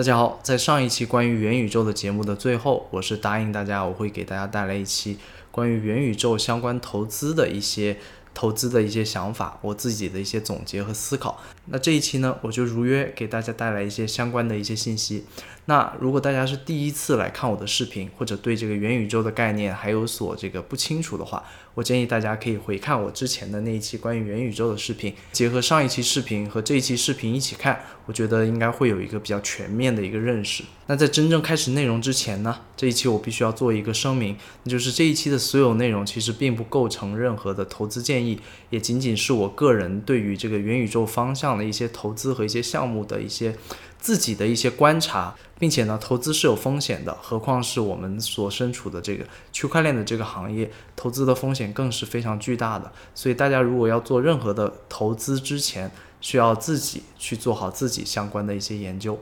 大家好，在上一期关于元宇宙的节目的最后，我是答应大家我会给大家带来一期关于元宇宙相关投资的一些投资的一些想法，我自己的一些总结和思考。那这一期呢，我就如约给大家带来一些相关的一些信息。那如果大家是第一次来看我的视频，或者对这个元宇宙的概念还有所这个不清楚的话，我建议大家可以回看我之前的那一期关于元宇宙的视频，结合上一期视频和这一期视频一起看，我觉得应该会有一个比较全面的一个认识。那在真正开始内容之前呢，这一期我必须要做一个声明，那就是这一期的所有内容其实并不构成任何的投资建议，也仅仅是我个人对于这个元宇宙方向的一些投资和一些项目的一些。自己的一些观察，并且呢，投资是有风险的，何况是我们所身处的这个区块链的这个行业，投资的风险更是非常巨大的。所以大家如果要做任何的投资之前，需要自己去做好自己相关的一些研究。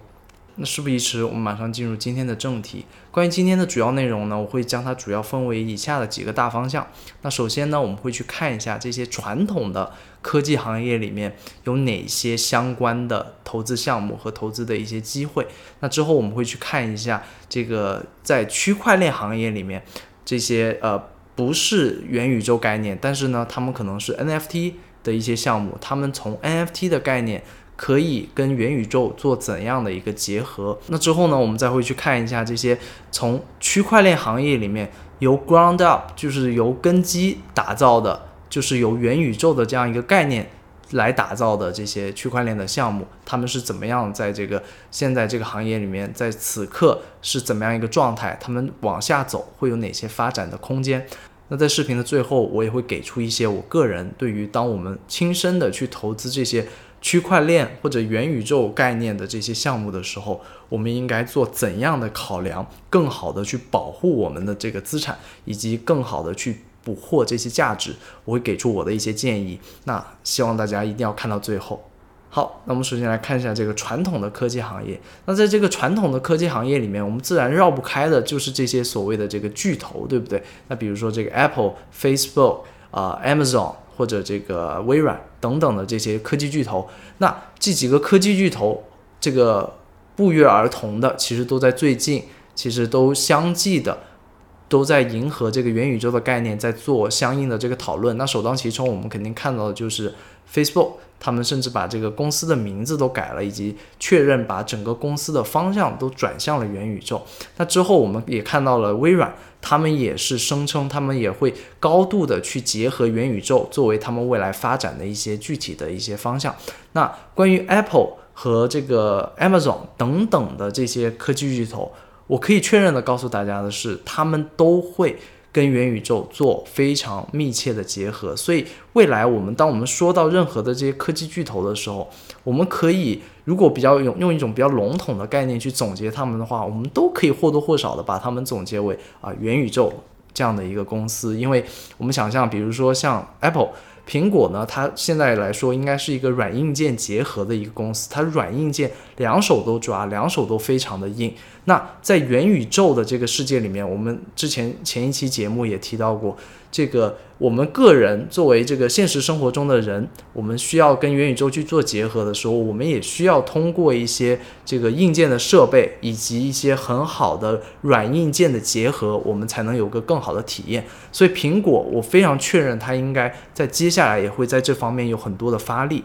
那事不宜迟，我们马上进入今天的正题。关于今天的主要内容呢，我会将它主要分为以下的几个大方向。那首先呢，我们会去看一下这些传统的科技行业里面有哪些相关的投资项目和投资的一些机会。那之后我们会去看一下这个在区块链行业里面这些呃不是元宇宙概念，但是呢，他们可能是 NFT 的一些项目，他们从 NFT 的概念。可以跟元宇宙做怎样的一个结合？那之后呢，我们再会去看一下这些从区块链行业里面由 ground up，就是由根基打造的，就是由元宇宙的这样一个概念来打造的这些区块链的项目，他们是怎么样在这个现在这个行业里面，在此刻是怎么样一个状态？他们往下走会有哪些发展的空间？那在视频的最后，我也会给出一些我个人对于当我们亲身的去投资这些。区块链或者元宇宙概念的这些项目的时候，我们应该做怎样的考量，更好的去保护我们的这个资产，以及更好的去捕获这些价值？我会给出我的一些建议。那希望大家一定要看到最后。好，那我们首先来看一下这个传统的科技行业。那在这个传统的科技行业里面，我们自然绕不开的就是这些所谓的这个巨头，对不对？那比如说这个 Apple、Facebook 啊、Amazon。或者这个微软等等的这些科技巨头，那这几个科技巨头，这个不约而同的，其实都在最近，其实都相继的，都在迎合这个元宇宙的概念，在做相应的这个讨论。那首当其冲，我们肯定看到的就是 Facebook。他们甚至把这个公司的名字都改了，以及确认把整个公司的方向都转向了元宇宙。那之后，我们也看到了微软，他们也是声称他们也会高度的去结合元宇宙作为他们未来发展的一些具体的一些方向。那关于 Apple 和这个 Amazon 等等的这些科技巨头，我可以确认的告诉大家的是，他们都会。跟元宇宙做非常密切的结合，所以未来我们当我们说到任何的这些科技巨头的时候，我们可以如果比较用用一种比较笼统的概念去总结他们的话，我们都可以或多或少的把他们总结为啊元宇宙这样的一个公司，因为我们想象，比如说像 Apple。苹果呢，它现在来说应该是一个软硬件结合的一个公司，它软硬件两手都抓，两手都非常的硬。那在元宇宙的这个世界里面，我们之前前一期节目也提到过。这个我们个人作为这个现实生活中的人，我们需要跟元宇宙去做结合的时候，我们也需要通过一些这个硬件的设备以及一些很好的软硬件的结合，我们才能有个更好的体验。所以苹果，我非常确认它应该在接下来也会在这方面有很多的发力。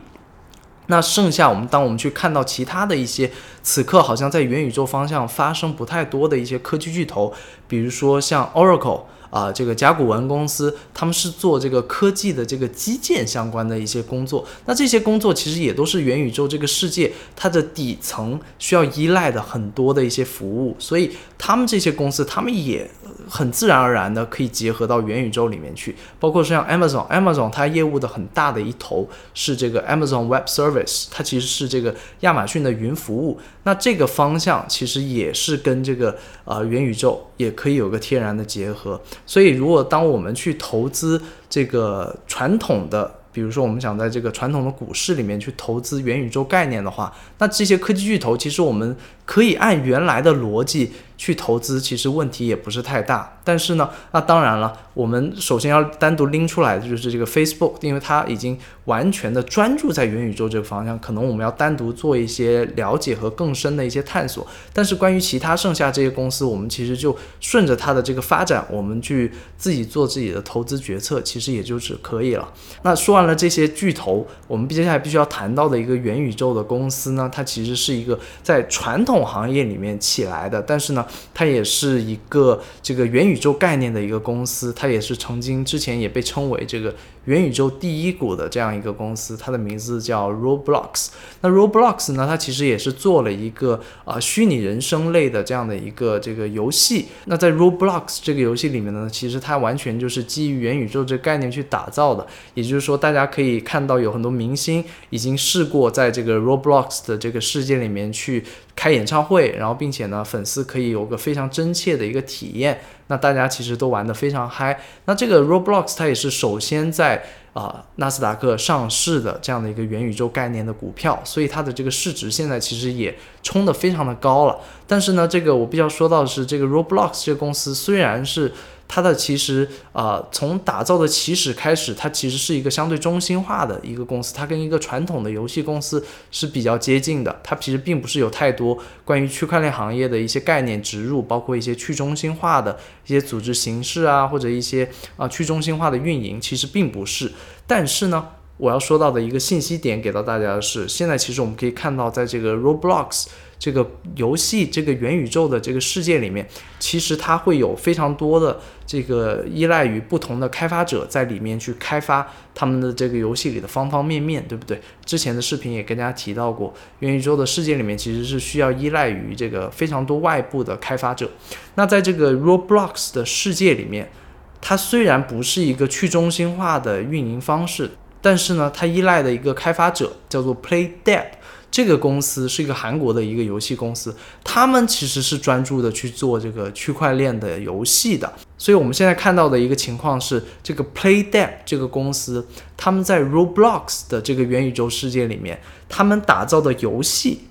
那剩下我们当我们去看到其他的一些此刻好像在元宇宙方向发生不太多的一些科技巨头，比如说像 Oracle。啊，这个甲骨文公司，他们是做这个科技的这个基建相关的一些工作。那这些工作其实也都是元宇宙这个世界它的底层需要依赖的很多的一些服务。所以他们这些公司，他们也很自然而然的可以结合到元宇宙里面去。包括像 Amazon，Amazon 它业务的很大的一头是这个 Amazon Web Service，它其实是这个亚马逊的云服务。那这个方向其实也是跟这个呃元宇宙也可以有个天然的结合。所以，如果当我们去投资这个传统的，比如说我们想在这个传统的股市里面去投资元宇宙概念的话，那这些科技巨头其实我们可以按原来的逻辑去投资，其实问题也不是太大。但是呢，那当然了，我们首先要单独拎出来的就是这个 Facebook，因为它已经完全的专注在元宇宙这个方向，可能我们要单独做一些了解和更深的一些探索。但是关于其他剩下这些公司，我们其实就顺着它的这个发展，我们去自己做自己的投资决策，其实也就是可以了。那说完了这些巨头，我们接下来必须要谈到的一个元宇宙的公司呢，它其实是一个在传统行业里面起来的，但是呢，它也是一个这个元宇宙概念的一个公司，它也是曾经之前也被称为这个元宇宙第一股的这样一个公司，它的名字叫 Roblox。那 Roblox 呢，它其实也是做了一个啊虚拟人生类的这样的一个这个游戏。那在 Roblox 这个游戏里面呢，其实它完全就是基于元宇宙这个概念去打造的，也就是说，大家可以看到有很多明星已经试过在这个 Roblox 的这个世界里面去开演唱会，然后并且呢，粉丝可以有个非常真切的一个体验。那大家其实都玩得非常嗨。那这个 Roblox 它也是首先在啊纳斯达克上市的这样的一个元宇宙概念的股票，所以它的这个市值现在其实也冲得非常的高了。但是呢，这个我必须要说到的是，这个 Roblox 这个公司虽然是它的其实啊，从打造的起始开始，它其实是一个相对中心化的一个公司，它跟一个传统的游戏公司是比较接近的。它其实并不是有太多关于区块链行业的一些概念植入，包括一些去中心化的一些组织形式啊，或者一些啊去中心化的运营，其实并不是。但是呢，我要说到的一个信息点给到大家的是，现在其实我们可以看到，在这个 Roblox。这个游戏这个元宇宙的这个世界里面，其实它会有非常多的这个依赖于不同的开发者在里面去开发他们的这个游戏里的方方面面，对不对？之前的视频也跟大家提到过，元宇宙的世界里面其实是需要依赖于这个非常多外部的开发者。那在这个 Roblox 的世界里面，它虽然不是一个去中心化的运营方式，但是呢，它依赖的一个开发者叫做 PlayDead。这个公司是一个韩国的一个游戏公司，他们其实是专注的去做这个区块链的游戏的。所以我们现在看到的一个情况是，这个 PlayDead 这个公司，他们在 Roblox 的这个元宇宙世界里面，他们打造的游戏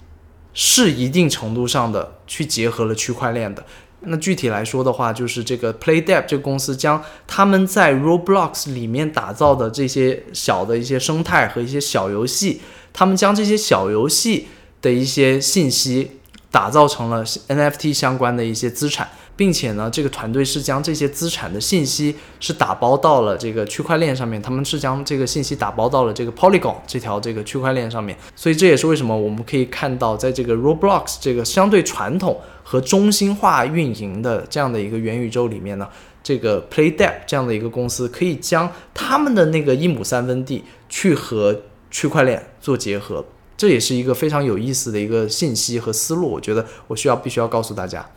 是一定程度上的去结合了区块链的。那具体来说的话，就是这个 PlayDead 这个公司将他们在 Roblox 里面打造的这些小的一些生态和一些小游戏。他们将这些小游戏的一些信息打造成了 NFT 相关的一些资产，并且呢，这个团队是将这些资产的信息是打包到了这个区块链上面，他们是将这个信息打包到了这个 Polygon 这条这个区块链上面。所以这也是为什么我们可以看到，在这个 Roblox 这个相对传统和中心化运营的这样的一个元宇宙里面呢，这个 PlayDead 这样的一个公司可以将他们的那个一亩三分地去和区块链做结合，这也是一个非常有意思的一个信息和思路。我觉得我需要必须要告诉大家。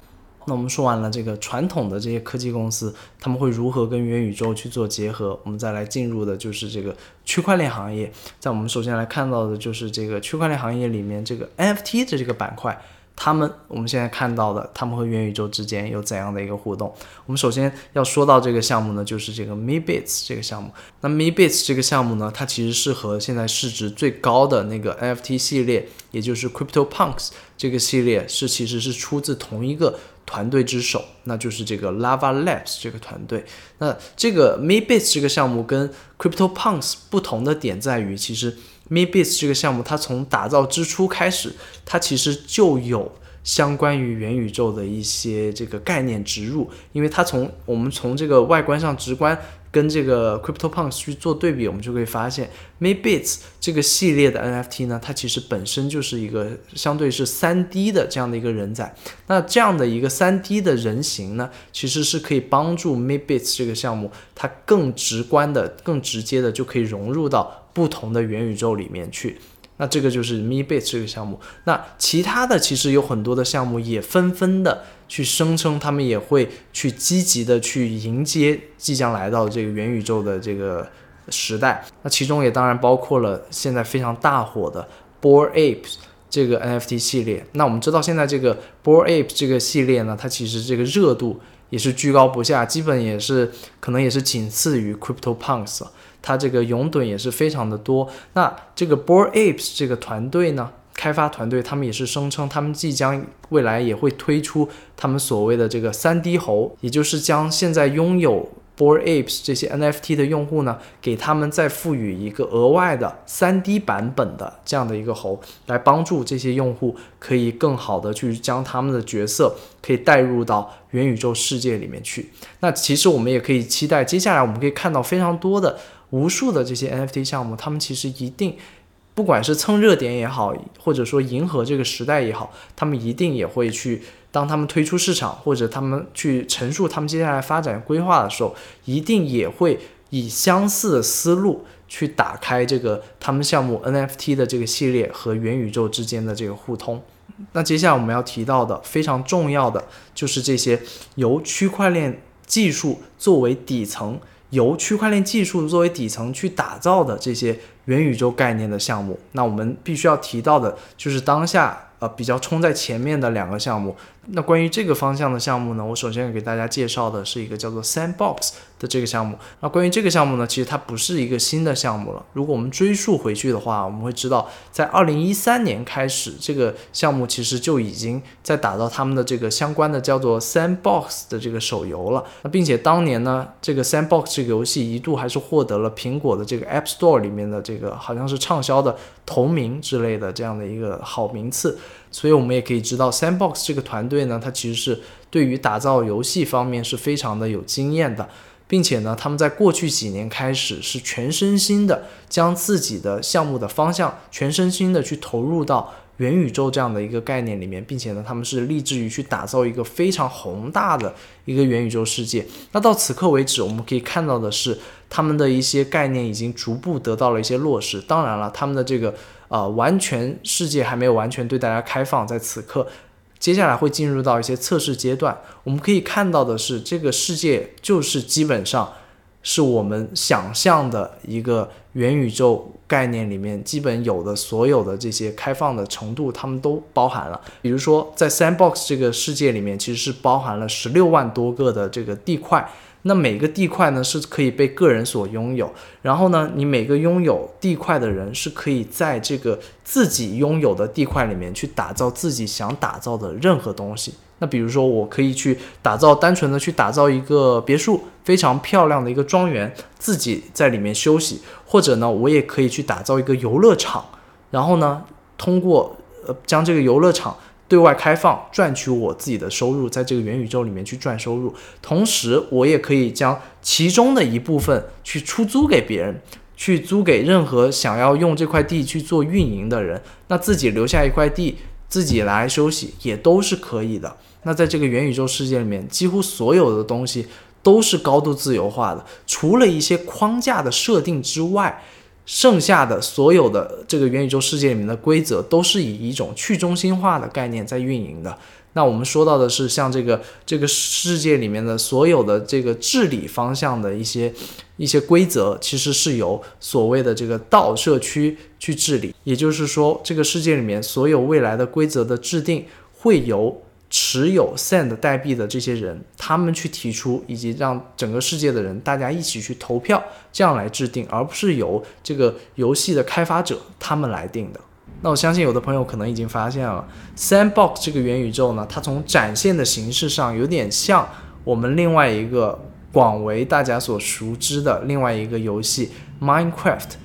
那我们说完了这个传统的这些科技公司，他们会如何跟元宇宙去做结合？我们再来进入的就是这个区块链行业。在我们首先来看到的就是这个区块链行业里面这个 NFT 的这个板块。他们我们现在看到的，他们和元宇宙之间有怎样的一个互动？我们首先要说到这个项目呢，就是这个 MeBits 这个项目。那 MeBits 这个项目呢，它其实是和现在市值最高的那个 NFT 系列，也就是 CryptoPunks 这个系列，是其实是出自同一个团队之手，那就是这个 Lava Labs 这个团队。那这个 MeBits 这个项目跟 CryptoPunks 不同的点在于，其实。MeBits 这个项目，它从打造之初开始，它其实就有相关于元宇宙的一些这个概念植入，因为它从我们从这个外观上直观跟这个 CryptoPunks 去做对比，我们就会发现 MeBits 这个系列的 NFT 呢，它其实本身就是一个相对是 3D 的这样的一个人仔。那这样的一个 3D 的人形呢，其实是可以帮助 MeBits 这个项目，它更直观的、更直接的就可以融入到。不同的元宇宙里面去，那这个就是 MeBits 这个项目。那其他的其实有很多的项目也纷纷的去声称，他们也会去积极的去迎接即将来到这个元宇宙的这个时代。那其中也当然包括了现在非常大火的 b o r Apes 这个 NFT 系列。那我们知道现在这个 b o r Apes 这个系列呢，它其实这个热度也是居高不下，基本也是可能也是仅次于 CryptoPunks。它这个拥趸也是非常的多。那这个 Bored Apes 这个团队呢，开发团队他们也是声称，他们即将未来也会推出他们所谓的这个三 D 猴，也就是将现在拥有 b o r Apes 这些 NFT 的用户呢，给他们再赋予一个额外的三 D 版本的这样的一个猴，来帮助这些用户可以更好的去将他们的角色可以带入到元宇宙世界里面去。那其实我们也可以期待，接下来我们可以看到非常多的、无数的这些 NFT 项目，他们其实一定。不管是蹭热点也好，或者说迎合这个时代也好，他们一定也会去，当他们推出市场或者他们去陈述他们接下来发展规划的时候，一定也会以相似的思路去打开这个他们项目 NFT 的这个系列和元宇宙之间的这个互通。那接下来我们要提到的非常重要的就是这些由区块链技术作为底层。由区块链技术作为底层去打造的这些元宇宙概念的项目，那我们必须要提到的就是当下呃比较冲在前面的两个项目。那关于这个方向的项目呢，我首先给大家介绍的是一个叫做 Sandbox 的这个项目。那关于这个项目呢，其实它不是一个新的项目了。如果我们追溯回去的话，我们会知道，在二零一三年开始，这个项目其实就已经在打造他们的这个相关的叫做 Sandbox 的这个手游了。那并且当年呢，这个 Sandbox 这个游戏一度还是获得了苹果的这个 App Store 里面的这个好像是畅销的同名之类的这样的一个好名次。所以我们也可以知道，Sandbox 这个团队呢，它其实是对于打造游戏方面是非常的有经验的，并且呢，他们在过去几年开始是全身心的将自己的项目的方向全身心的去投入到元宇宙这样的一个概念里面，并且呢，他们是立志于去打造一个非常宏大的一个元宇宙世界。那到此刻为止，我们可以看到的是，他们的一些概念已经逐步得到了一些落实。当然了，他们的这个。啊，完全世界还没有完全对大家开放，在此刻，接下来会进入到一些测试阶段。我们可以看到的是，这个世界就是基本上是我们想象的一个元宇宙概念里面基本有的所有的这些开放的程度，他们都包含了。比如说，在 Sandbox 这个世界里面，其实是包含了十六万多个的这个地块。那每个地块呢是可以被个人所拥有，然后呢，你每个拥有地块的人是可以在这个自己拥有的地块里面去打造自己想打造的任何东西。那比如说，我可以去打造单纯的去打造一个别墅，非常漂亮的一个庄园，自己在里面休息，或者呢，我也可以去打造一个游乐场，然后呢，通过呃将这个游乐场。对外开放，赚取我自己的收入，在这个元宇宙里面去赚收入，同时我也可以将其中的一部分去出租给别人，去租给任何想要用这块地去做运营的人，那自己留下一块地，自己来休息也都是可以的。那在这个元宇宙世界里面，几乎所有的东西都是高度自由化的，除了一些框架的设定之外。剩下的所有的这个元宇宙世界里面的规则都是以一种去中心化的概念在运营的。那我们说到的是像这个这个世界里面的所有的这个治理方向的一些一些规则，其实是由所谓的这个道社区去治理。也就是说，这个世界里面所有未来的规则的制定会由。持有 Sand 代币的这些人，他们去提出，以及让整个世界的人大家一起去投票，这样来制定，而不是由这个游戏的开发者他们来定的。那我相信有的朋友可能已经发现了，Sandbox 这个元宇宙呢，它从展现的形式上有点像我们另外一个广为大家所熟知的另外一个游戏 Minecraft。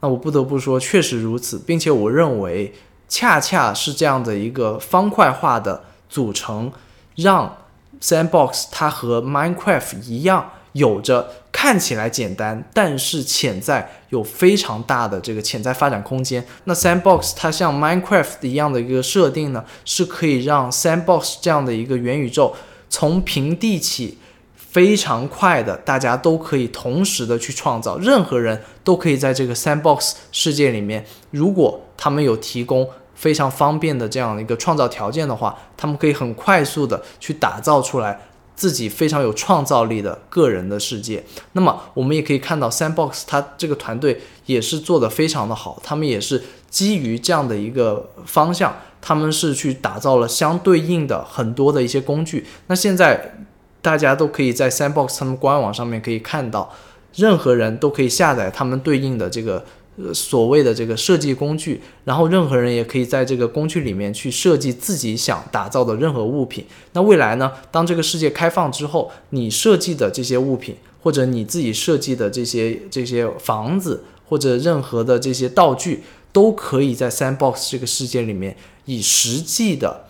那我不得不说，确实如此，并且我认为恰恰是这样的一个方块化的。组成让 Sandbox 它和 Minecraft 一样，有着看起来简单，但是潜在有非常大的这个潜在发展空间。那 Sandbox 它像 Minecraft 一样的一个设定呢，是可以让 Sandbox 这样的一个元宇宙从平地起非常快的，大家都可以同时的去创造，任何人都可以在这个 Sandbox 世界里面，如果他们有提供。非常方便的这样的一个创造条件的话，他们可以很快速的去打造出来自己非常有创造力的个人的世界。那么我们也可以看到，Sandbox 它这个团队也是做的非常的好，他们也是基于这样的一个方向，他们是去打造了相对应的很多的一些工具。那现在大家都可以在 Sandbox 他们官网上面可以看到，任何人都可以下载他们对应的这个。呃所谓的这个设计工具，然后任何人也可以在这个工具里面去设计自己想打造的任何物品。那未来呢，当这个世界开放之后，你设计的这些物品，或者你自己设计的这些这些房子，或者任何的这些道具，都可以在 Sandbox 这个世界里面以实际的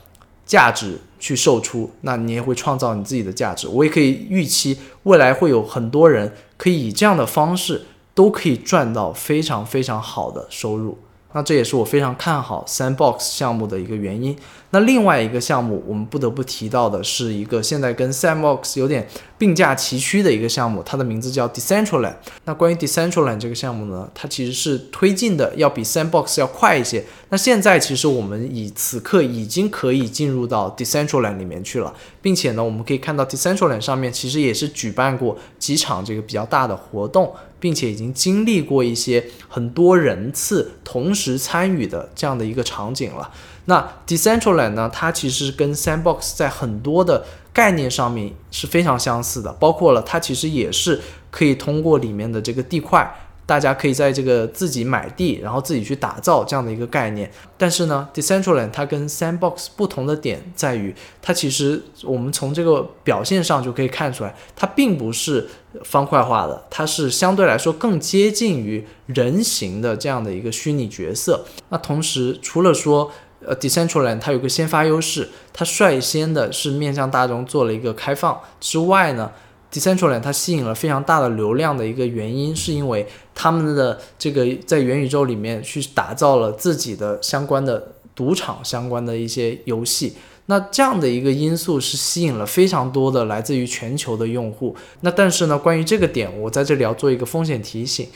价值去售出。那你也会创造你自己的价值。我也可以预期未来会有很多人可以以这样的方式。都可以赚到非常非常好的收入，那这也是我非常看好 Sandbox 项目的一个原因。那另外一个项目，我们不得不提到的是一个现在跟 Sandbox 有点并驾齐驱的一个项目，它的名字叫 Decentraland。那关于 Decentraland 这个项目呢，它其实是推进的要比 Sandbox 要快一些。那现在其实我们以此刻已经可以进入到 Decentraland 里面去了，并且呢，我们可以看到 Decentraland 上面其实也是举办过几场这个比较大的活动，并且已经经历过一些很多人次同时参与的这样的一个场景了。那 Decentraland 呢？它其实跟 Sandbox 在很多的概念上面是非常相似的，包括了它其实也是可以通过里面的这个地块，大家可以在这个自己买地，然后自己去打造这样的一个概念。但是呢，Decentraland 它跟 Sandbox 不同的点在于，它其实我们从这个表现上就可以看出来，它并不是方块化的，它是相对来说更接近于人形的这样的一个虚拟角色。那同时，除了说呃，Decentraland 它有个先发优势，它率先的是面向大众做了一个开放之外呢，Decentraland 它吸引了非常大的流量的一个原因，是因为他们的这个在元宇宙里面去打造了自己的相关的赌场相关的一些游戏，那这样的一个因素是吸引了非常多的来自于全球的用户。那但是呢，关于这个点，我在这里要做一个风险提醒。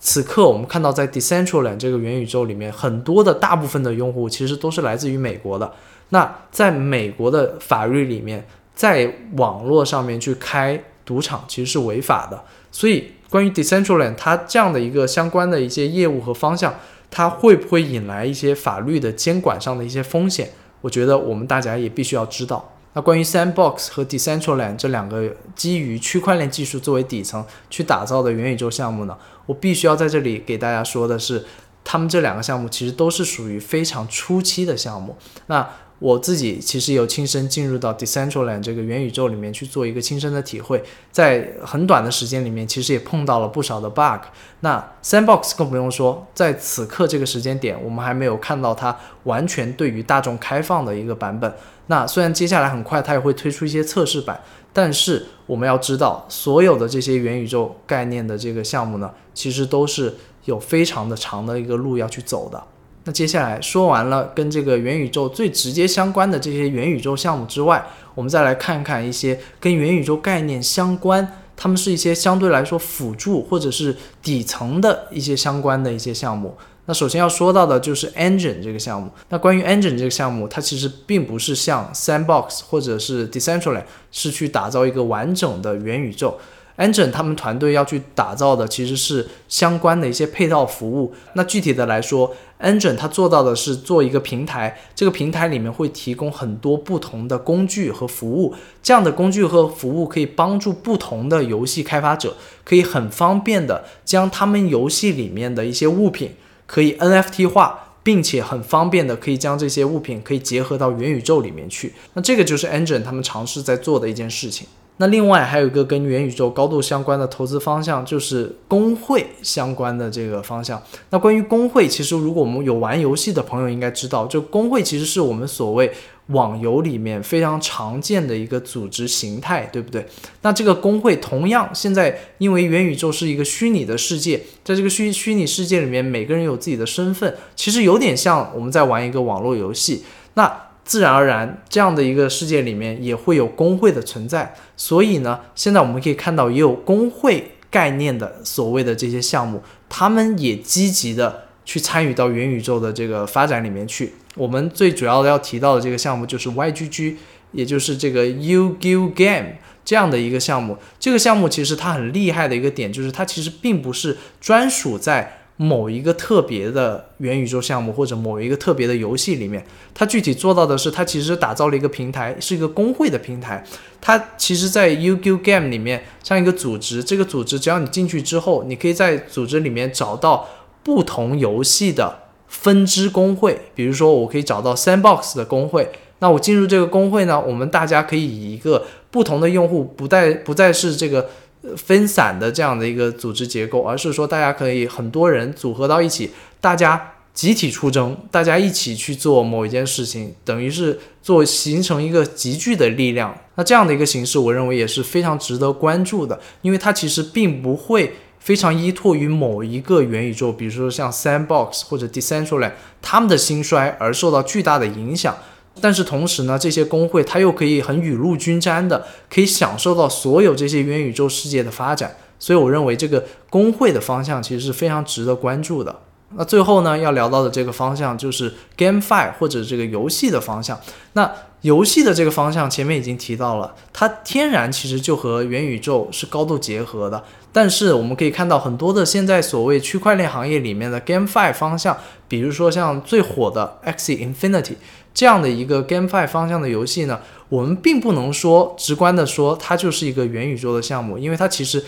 此刻我们看到，在 Decentraland 这个元宇宙里面，很多的大部分的用户其实都是来自于美国的。那在美国的法律里面，在网络上面去开赌场其实是违法的。所以，关于 Decentraland 它这样的一个相关的一些业务和方向，它会不会引来一些法律的监管上的一些风险？我觉得我们大家也必须要知道。那关于 Sandbox 和 Decentraland 这两个基于区块链技术作为底层去打造的元宇宙项目呢，我必须要在这里给大家说的是，他们这两个项目其实都是属于非常初期的项目。那我自己其实有亲身进入到 Decentraland 这个元宇宙里面去做一个亲身的体会，在很短的时间里面，其实也碰到了不少的 bug。那 Sandbox 更不用说，在此刻这个时间点，我们还没有看到它完全对于大众开放的一个版本。那虽然接下来很快它也会推出一些测试版，但是我们要知道，所有的这些元宇宙概念的这个项目呢，其实都是有非常的长的一个路要去走的。那接下来说完了跟这个元宇宙最直接相关的这些元宇宙项目之外，我们再来看看一些跟元宇宙概念相关，他们是一些相对来说辅助或者是底层的一些相关的一些项目。那首先要说到的就是 Engine 这个项目。那关于 Engine 这个项目，它其实并不是像 Sandbox 或者是 Decentraland 是去打造一个完整的元宇宙。Engine 他们团队要去打造的其实是相关的一些配套服务。那具体的来说，Engine 它做到的是做一个平台，这个平台里面会提供很多不同的工具和服务。这样的工具和服务可以帮助不同的游戏开发者，可以很方便的将他们游戏里面的一些物品可以 NFT 化，并且很方便的可以将这些物品可以结合到元宇宙里面去。那这个就是 Engine 他们尝试在做的一件事情。那另外还有一个跟元宇宙高度相关的投资方向，就是工会相关的这个方向。那关于工会，其实如果我们有玩游戏的朋友应该知道，就工会其实是我们所谓网游里面非常常见的一个组织形态，对不对？那这个工会同样现在因为元宇宙是一个虚拟的世界，在这个虚虚拟世界里面，每个人有自己的身份，其实有点像我们在玩一个网络游戏。那自然而然，这样的一个世界里面也会有工会的存在，所以呢，现在我们可以看到也有工会概念的所谓的这些项目，他们也积极的去参与到元宇宙的这个发展里面去。我们最主要的要提到的这个项目就是 YGG，也就是这个 UGU Game 这样的一个项目。这个项目其实它很厉害的一个点就是它其实并不是专属在。某一个特别的元宇宙项目或者某一个特别的游戏里面，它具体做到的是，它其实打造了一个平台，是一个工会的平台。它其实，在 UQ Game 里面像一个组织，这个组织只要你进去之后，你可以在组织里面找到不同游戏的分支工会，比如说我可以找到 Sandbox 的工会，那我进入这个工会呢，我们大家可以以一个不同的用户，不再不再是这个分散的这样的一个组织结构，而是说大家可以很多人组合到一起，大家。集体出征，大家一起去做某一件事情，等于是做形成一个集聚的力量。那这样的一个形式，我认为也是非常值得关注的，因为它其实并不会非常依托于某一个元宇宙，比如说像 Sandbox 或者 Decentraland 他们的兴衰而受到巨大的影响。但是同时呢，这些工会它又可以很雨露均沾的，可以享受到所有这些元宇宙世界的发展。所以我认为这个工会的方向其实是非常值得关注的。那最后呢，要聊到的这个方向就是 GameFi 或者这个游戏的方向。那游戏的这个方向前面已经提到了，它天然其实就和元宇宙是高度结合的。但是我们可以看到很多的现在所谓区块链行业里面的 GameFi 方向，比如说像最火的 Axie Infinity 这样的一个 GameFi 方向的游戏呢，我们并不能说直观的说它就是一个元宇宙的项目，因为它其实。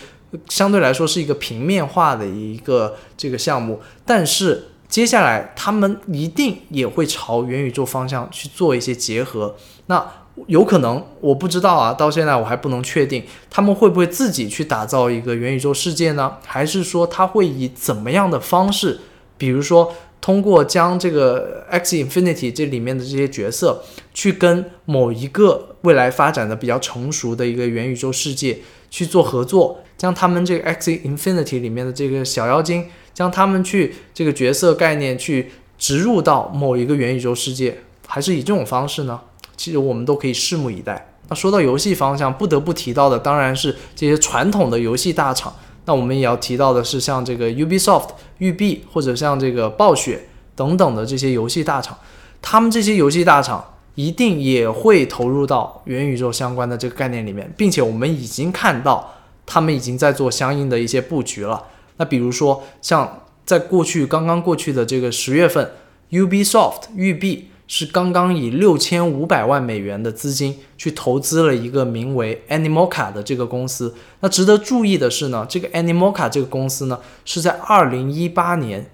相对来说是一个平面化的一个这个项目，但是接下来他们一定也会朝元宇宙方向去做一些结合。那有可能我不知道啊，到现在我还不能确定他们会不会自己去打造一个元宇宙世界呢？还是说他会以怎么样的方式，比如说通过将这个 X Infinity 这里面的这些角色去跟某一个未来发展的比较成熟的一个元宇宙世界去做合作？将他们这个 X Infinity 里面的这个小妖精，将他们去这个角色概念去植入到某一个元宇宙世界，还是以这种方式呢？其实我们都可以拭目以待。那说到游戏方向，不得不提到的当然是这些传统的游戏大厂。那我们也要提到的是像这个 Ubisoft 育碧或者像这个暴雪等等的这些游戏大厂，他们这些游戏大厂一定也会投入到元宇宙相关的这个概念里面，并且我们已经看到。他们已经在做相应的一些布局了。那比如说，像在过去刚刚过去的这个十月份，Ubisoft 育碧是刚刚以六千五百万美元的资金去投资了一个名为 Animoca 的这个公司。那值得注意的是呢，这个 Animoca 这个公司呢是在二零一八年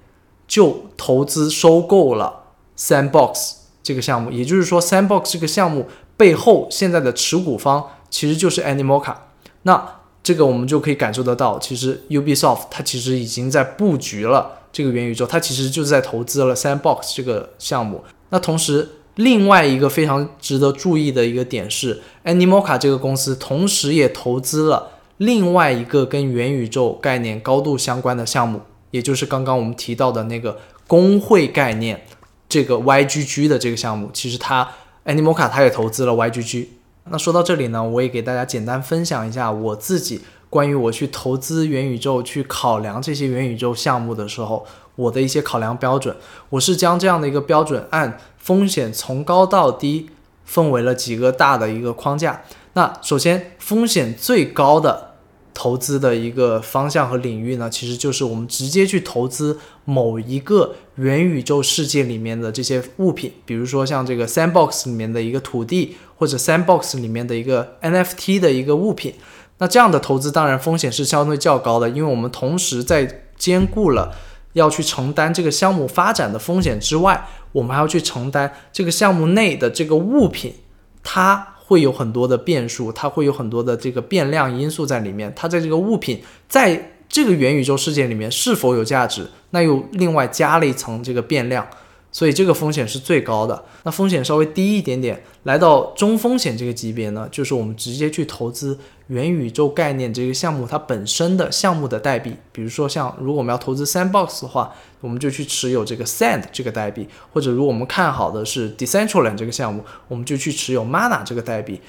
就投资收购了 Sandbox 这个项目，也就是说，Sandbox 这个项目背后现在的持股方其实就是 Animoca。那这个我们就可以感受得到，其实 Ubisoft 它其实已经在布局了这个元宇宙，它其实就是在投资了 Sandbox 这个项目。那同时，另外一个非常值得注意的一个点是，Animoca 这个公司同时也投资了另外一个跟元宇宙概念高度相关的项目，也就是刚刚我们提到的那个工会概念，这个 YGG 的这个项目，其实它 Animoca 它也投资了 YGG。那说到这里呢，我也给大家简单分享一下我自己关于我去投资元宇宙、去考量这些元宇宙项目的时候，我的一些考量标准。我是将这样的一个标准按风险从高到低分为了几个大的一个框架。那首先，风险最高的。投资的一个方向和领域呢，其实就是我们直接去投资某一个元宇宙世界里面的这些物品，比如说像这个 Sandbox 里面的一个土地，或者 Sandbox 里面的一个 NFT 的一个物品。那这样的投资当然风险是相对较高的，因为我们同时在兼顾了要去承担这个项目发展的风险之外，我们还要去承担这个项目内的这个物品，它。会有很多的变数，它会有很多的这个变量因素在里面。它在这个物品在这个元宇宙世界里面是否有价值，那又另外加了一层这个变量。所以这个风险是最高的。那风险稍微低一点点，来到中风险这个级别呢，就是我们直接去投资元宇宙概念这个项目它本身的项目的代币。比如说像如果我们要投资 Sandbox 的话，我们就去持有这个 Sand 这个代币；或者如果我们看好的是 Decentraland 这个项目，我们就去持有 Mana 这个代币。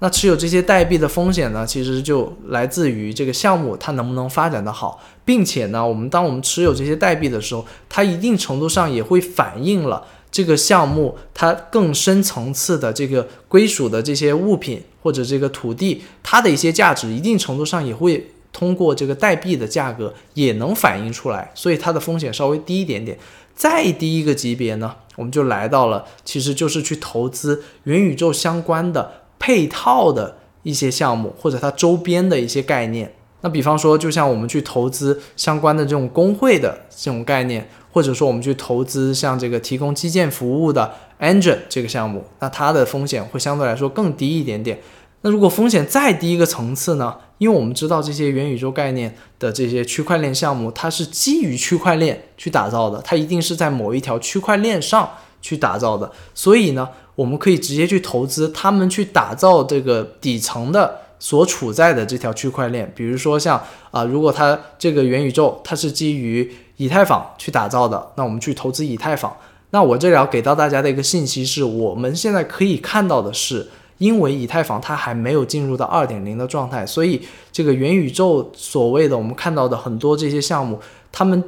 那持有这些代币的风险呢，其实就来自于这个项目它能不能发展的好，并且呢，我们当我们持有这些代币的时候，它一定程度上也会反映了这个项目它更深层次的这个归属的这些物品或者这个土地，它的一些价值，一定程度上也会通过这个代币的价格也能反映出来，所以它的风险稍微低一点点。再低一个级别呢，我们就来到了，其实就是去投资元宇宙相关的。配套的一些项目或者它周边的一些概念，那比方说，就像我们去投资相关的这种工会的这种概念，或者说我们去投资像这个提供基建服务的 Engine 这个项目，那它的风险会相对来说更低一点点。那如果风险再低一个层次呢？因为我们知道这些元宇宙概念的这些区块链项目，它是基于区块链去打造的，它一定是在某一条区块链上去打造的。所以呢，我们可以直接去投资他们去打造这个底层的所处在的这条区块链。比如说像啊，如果它这个元宇宙它是基于以太坊去打造的，那我们去投资以太坊。那我这里要给到大家的一个信息是，我们现在可以看到的是。因为以太坊它还没有进入到二点零的状态，所以这个元宇宙所谓的我们看到的很多这些项目，他们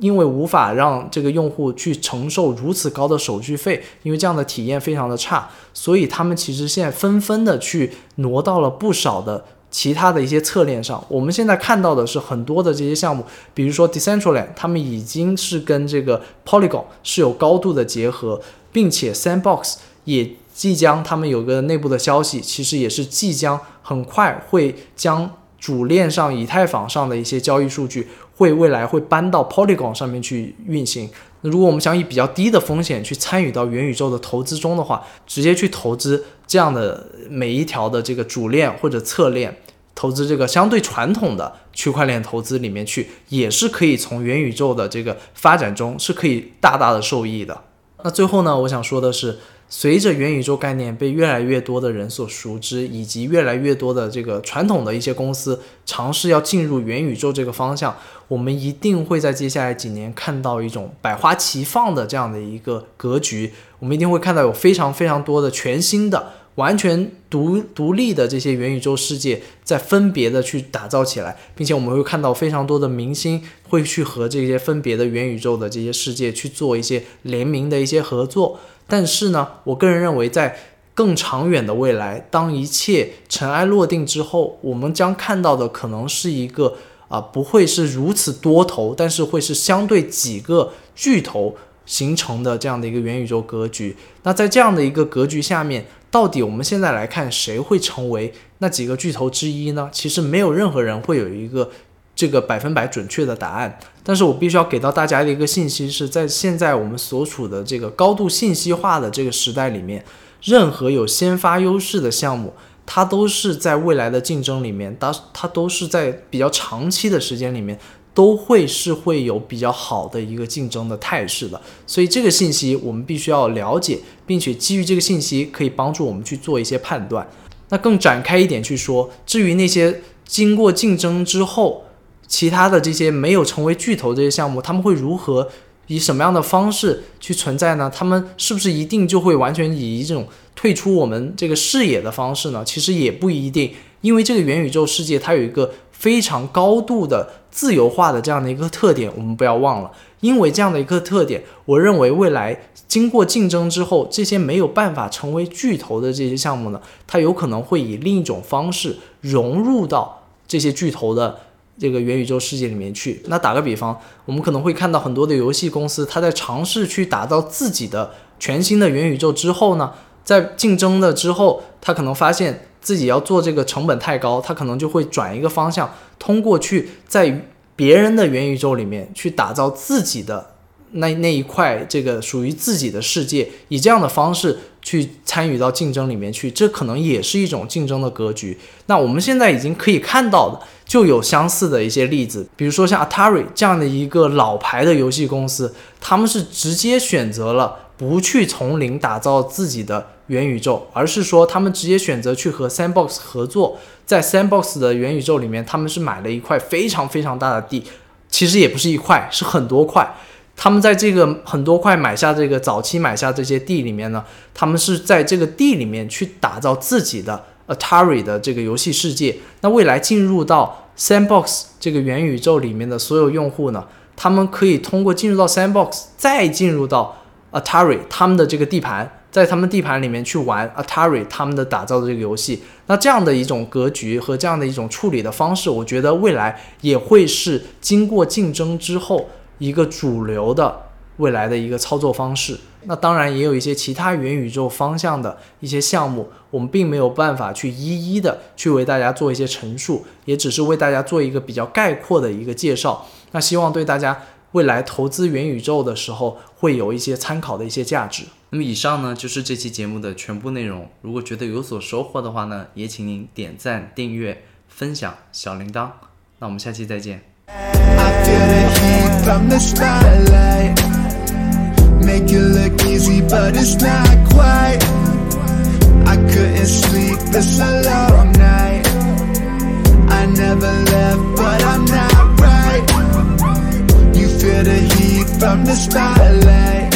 因为无法让这个用户去承受如此高的手续费，因为这样的体验非常的差，所以他们其实现在纷纷的去挪到了不少的其他的一些侧链上。我们现在看到的是很多的这些项目，比如说 Decentraland，他们已经是跟这个 Polygon 是有高度的结合，并且 Sandbox 也。即将，他们有个内部的消息，其实也是即将很快会将主链上以太坊上的一些交易数据，会未来会搬到 Polygon 上面去运行。那如果我们想以比较低的风险去参与到元宇宙的投资中的话，直接去投资这样的每一条的这个主链或者侧链，投资这个相对传统的区块链投资里面去，也是可以从元宇宙的这个发展中是可以大大的受益的。那最后呢，我想说的是。随着元宇宙概念被越来越多的人所熟知，以及越来越多的这个传统的一些公司尝试要进入元宇宙这个方向，我们一定会在接下来几年看到一种百花齐放的这样的一个格局。我们一定会看到有非常非常多的全新的、完全独独立的这些元宇宙世界在分别的去打造起来，并且我们会看到非常多的明星会去和这些分别的元宇宙的这些世界去做一些联名的一些合作。但是呢，我个人认为，在更长远的未来，当一切尘埃落定之后，我们将看到的可能是一个啊，不会是如此多头，但是会是相对几个巨头形成的这样的一个元宇宙格局。那在这样的一个格局下面，到底我们现在来看，谁会成为那几个巨头之一呢？其实没有任何人会有一个。这个百分百准确的答案，但是我必须要给到大家的一个信息是在现在我们所处的这个高度信息化的这个时代里面，任何有先发优势的项目，它都是在未来的竞争里面，它它都是在比较长期的时间里面，都会是会有比较好的一个竞争的态势的。所以这个信息我们必须要了解，并且基于这个信息可以帮助我们去做一些判断。那更展开一点去说，至于那些经过竞争之后，其他的这些没有成为巨头这些项目，他们会如何以什么样的方式去存在呢？他们是不是一定就会完全以这种退出我们这个视野的方式呢？其实也不一定，因为这个元宇宙世界它有一个非常高度的自由化的这样的一个特点，我们不要忘了。因为这样的一个特点，我认为未来经过竞争之后，这些没有办法成为巨头的这些项目呢，它有可能会以另一种方式融入到这些巨头的。这个元宇宙世界里面去，那打个比方，我们可能会看到很多的游戏公司，它在尝试去打造自己的全新的元宇宙之后呢，在竞争的之后，他可能发现自己要做这个成本太高，他可能就会转一个方向，通过去在别人的元宇宙里面去打造自己的。那那一块这个属于自己的世界，以这样的方式去参与到竞争里面去，这可能也是一种竞争的格局。那我们现在已经可以看到的，就有相似的一些例子，比如说像 Atari 这样的一个老牌的游戏公司，他们是直接选择了不去从零打造自己的元宇宙，而是说他们直接选择去和 Sandbox 合作，在 Sandbox 的元宇宙里面，他们是买了一块非常非常大的地，其实也不是一块，是很多块。他们在这个很多块买下这个早期买下这些地里面呢，他们是在这个地里面去打造自己的 Atari 的这个游戏世界。那未来进入到 Sandbox 这个元宇宙里面的所有用户呢，他们可以通过进入到 Sandbox，再进入到 Atari 他们的这个地盘，在他们地盘里面去玩 Atari 他们的打造的这个游戏。那这样的一种格局和这样的一种处理的方式，我觉得未来也会是经过竞争之后。一个主流的未来的一个操作方式。那当然也有一些其他元宇宙方向的一些项目，我们并没有办法去一一的去为大家做一些陈述，也只是为大家做一个比较概括的一个介绍。那希望对大家未来投资元宇宙的时候会有一些参考的一些价值。那么以上呢就是这期节目的全部内容。如果觉得有所收获的话呢，也请您点赞、订阅、分享小铃铛。那我们下期再见。make it look easy, but it's not quite. I couldn't sleep this a long night. I never left, but I'm not feel the heat from the spotlight.